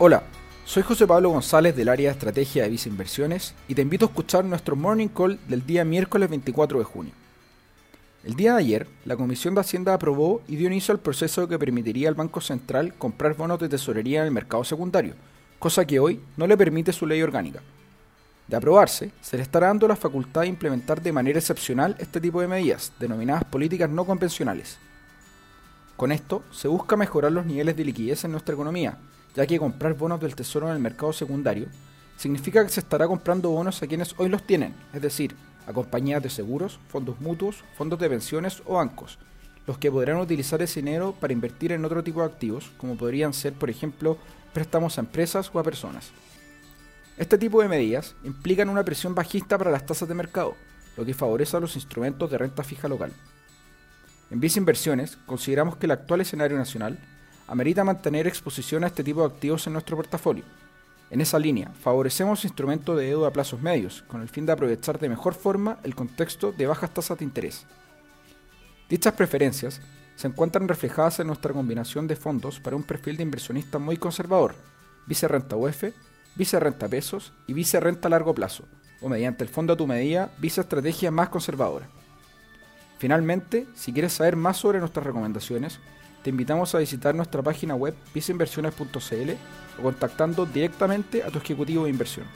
Hola, soy José Pablo González del área de estrategia de Visa Inversiones y te invito a escuchar nuestro Morning Call del día miércoles 24 de junio. El día de ayer, la Comisión de Hacienda aprobó y dio inicio al proceso que permitiría al Banco Central comprar bonos de tesorería en el mercado secundario, cosa que hoy no le permite su ley orgánica. De aprobarse, se le estará dando la facultad de implementar de manera excepcional este tipo de medidas, denominadas políticas no convencionales. Con esto, se busca mejorar los niveles de liquidez en nuestra economía, ya que comprar bonos del Tesoro en el mercado secundario significa que se estará comprando bonos a quienes hoy los tienen, es decir, a compañías de seguros, fondos mutuos, fondos de pensiones o bancos, los que podrán utilizar ese dinero para invertir en otro tipo de activos, como podrían ser, por ejemplo, préstamos a empresas o a personas. Este tipo de medidas implican una presión bajista para las tasas de mercado, lo que favorece a los instrumentos de renta fija local. En Visa Inversiones consideramos que el actual escenario nacional amerita mantener exposición a este tipo de activos en nuestro portafolio. En esa línea, favorecemos instrumentos de deuda a plazos medios, con el fin de aprovechar de mejor forma el contexto de bajas tasas de interés. Dichas preferencias se encuentran reflejadas en nuestra combinación de fondos para un perfil de inversionista muy conservador, Vice Renta UF, Vice Renta Pesos y Vice Renta a Largo Plazo, o mediante el fondo a tu medida, Vice Estrategia más conservadora. Finalmente, si quieres saber más sobre nuestras recomendaciones, te invitamos a visitar nuestra página web viceinversiones.cl o contactando directamente a tu ejecutivo de inversión.